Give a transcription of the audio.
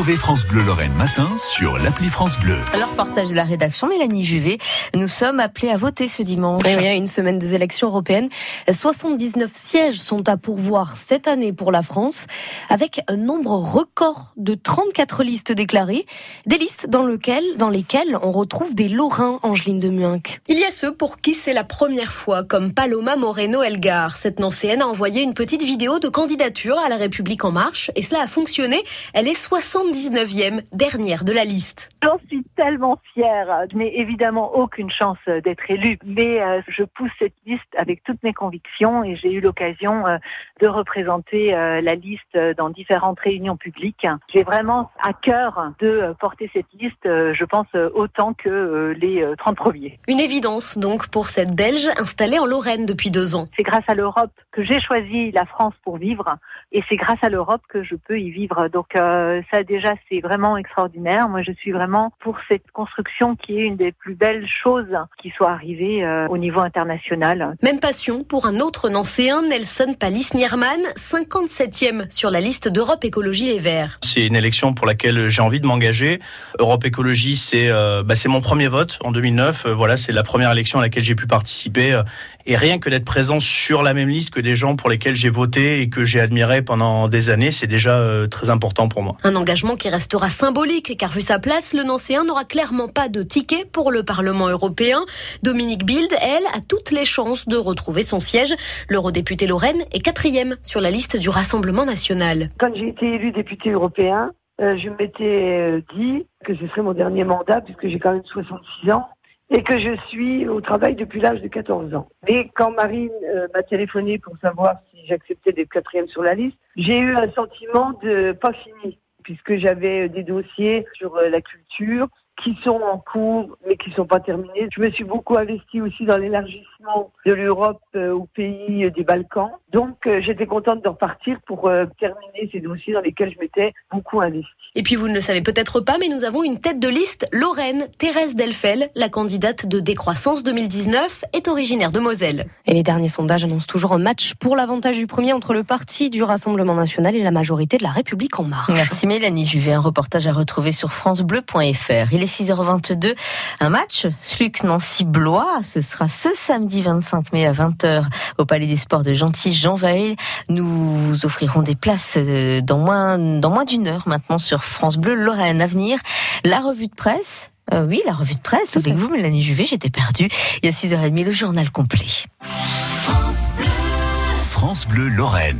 Retrouvez France Bleu Lorraine matin sur l'appli France Bleu. Alors, partage de la rédaction, Mélanie Juvet. Nous sommes appelés à voter ce dimanche. Oui, oui, à une semaine des élections européennes. 79 sièges sont à pourvoir cette année pour la France, avec un nombre record de 34 listes déclarées. Des listes dans, lequel, dans lesquelles on retrouve des Lorrains, Angeline de Muinck. Il y a ceux pour qui c'est la première fois, comme Paloma Moreno Elgar. Cette Nancéenne a envoyé une petite vidéo de candidature à la République En Marche, et cela a fonctionné. Elle est 79e, dernière de la liste. J'en suis tellement fière. Je n'ai évidemment aucune chance d'être élue, mais euh, je pousse cette liste avec toutes mes convictions et j'ai eu l'occasion euh, de représenter euh, la liste dans différentes réunions publiques. J'ai vraiment à cœur de porter cette liste, je pense, autant que les 30 premiers. Une évidence donc pour cette Belge installée en Lorraine depuis deux ans. C'est grâce à l'Europe que j'ai choisi la France pour vivre et c'est grâce à l'Europe que je peux y vivre. Donc ça déjà c'est vraiment extraordinaire. Moi je suis vraiment pour cette construction qui est une des plus belles choses qui soit arrivée euh, au niveau international. Même passion pour un autre Nancéen, Nelson Palis Nierman, 57e sur la liste d'Europe Écologie Les Verts. C'est une élection pour laquelle j'ai envie de m'engager. Europe Écologie, c'est euh, bah, mon premier vote en 2009. Euh, voilà, c'est la première élection à laquelle j'ai pu participer. et rien que d'être présent sur la même liste que des gens pour lesquels j'ai voté et que j'ai admiré pendant des années, c'est déjà très important pour moi. Un engagement qui restera symbolique, car vu sa place, le Nancéen n'aura clairement pas de ticket pour le Parlement européen. Dominique Bild, elle, a toutes les chances de retrouver son siège. L'eurodéputé Lorraine est quatrième sur la liste du Rassemblement national. Quand j'ai été élu député européen, euh, je m'étais euh, dit que ce serait mon dernier mandat, puisque j'ai quand même 66 ans et que je suis au travail depuis l'âge de 14 ans. Mais quand Marine euh, m'a téléphoné pour savoir si j'acceptais d'être quatrième sur la liste, j'ai eu un sentiment de pas fini puisque j'avais des dossiers sur la culture, qui sont en cours mais qui ne sont pas terminés. Je me suis beaucoup investie aussi dans l'élargissement de l'Europe euh, aux pays des Balkans. Donc euh, j'étais contente de repartir pour euh, terminer ces dossiers dans lesquels je m'étais beaucoup investie. Et puis vous ne le savez peut-être pas, mais nous avons une tête de liste, Lorraine. Thérèse Delfel, la candidate de décroissance 2019, est originaire de Moselle. Et les derniers sondages annoncent toujours un match pour l'avantage du premier entre le parti du Rassemblement national et la majorité de la République en marche. Merci Mélanie Juvet, un reportage à retrouver sur francebleu.fr. Il est 6h22. Un match, Sluc-Nancy-Blois. Ce sera ce samedi 25 mai à 20h au Palais des Sports de Gentil. Jean Vail. Nous vous offrirons des places euh, dans moins, dans moins d'une heure maintenant sur France Bleu Lorraine. À venir, la revue de presse. Euh, oui, la revue de presse. Avec vous, Mélanie Juvet, j'étais perdue. Il y a 6h30, le journal complet. France Bleu, France Bleu Lorraine.